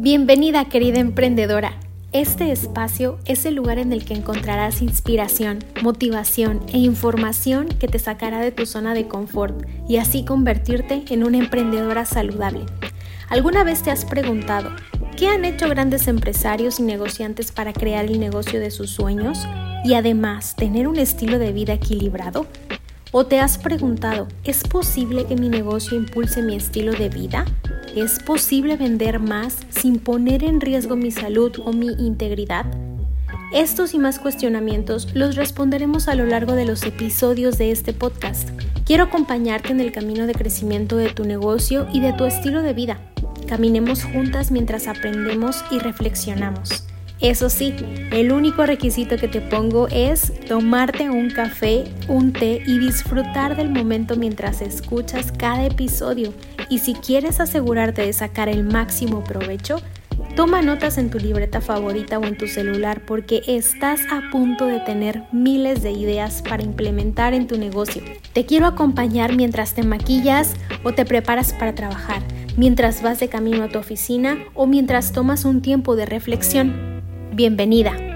Bienvenida querida emprendedora. Este espacio es el lugar en el que encontrarás inspiración, motivación e información que te sacará de tu zona de confort y así convertirte en una emprendedora saludable. ¿Alguna vez te has preguntado qué han hecho grandes empresarios y negociantes para crear el negocio de sus sueños y además tener un estilo de vida equilibrado? ¿O te has preguntado, ¿es posible que mi negocio impulse mi estilo de vida? ¿Es posible vender más sin poner en riesgo mi salud o mi integridad? Estos y más cuestionamientos los responderemos a lo largo de los episodios de este podcast. Quiero acompañarte en el camino de crecimiento de tu negocio y de tu estilo de vida. Caminemos juntas mientras aprendemos y reflexionamos. Eso sí, el único requisito que te pongo es tomarte un café, un té y disfrutar del momento mientras escuchas cada episodio. Y si quieres asegurarte de sacar el máximo provecho, toma notas en tu libreta favorita o en tu celular porque estás a punto de tener miles de ideas para implementar en tu negocio. Te quiero acompañar mientras te maquillas o te preparas para trabajar, mientras vas de camino a tu oficina o mientras tomas un tiempo de reflexión. Bienvenida.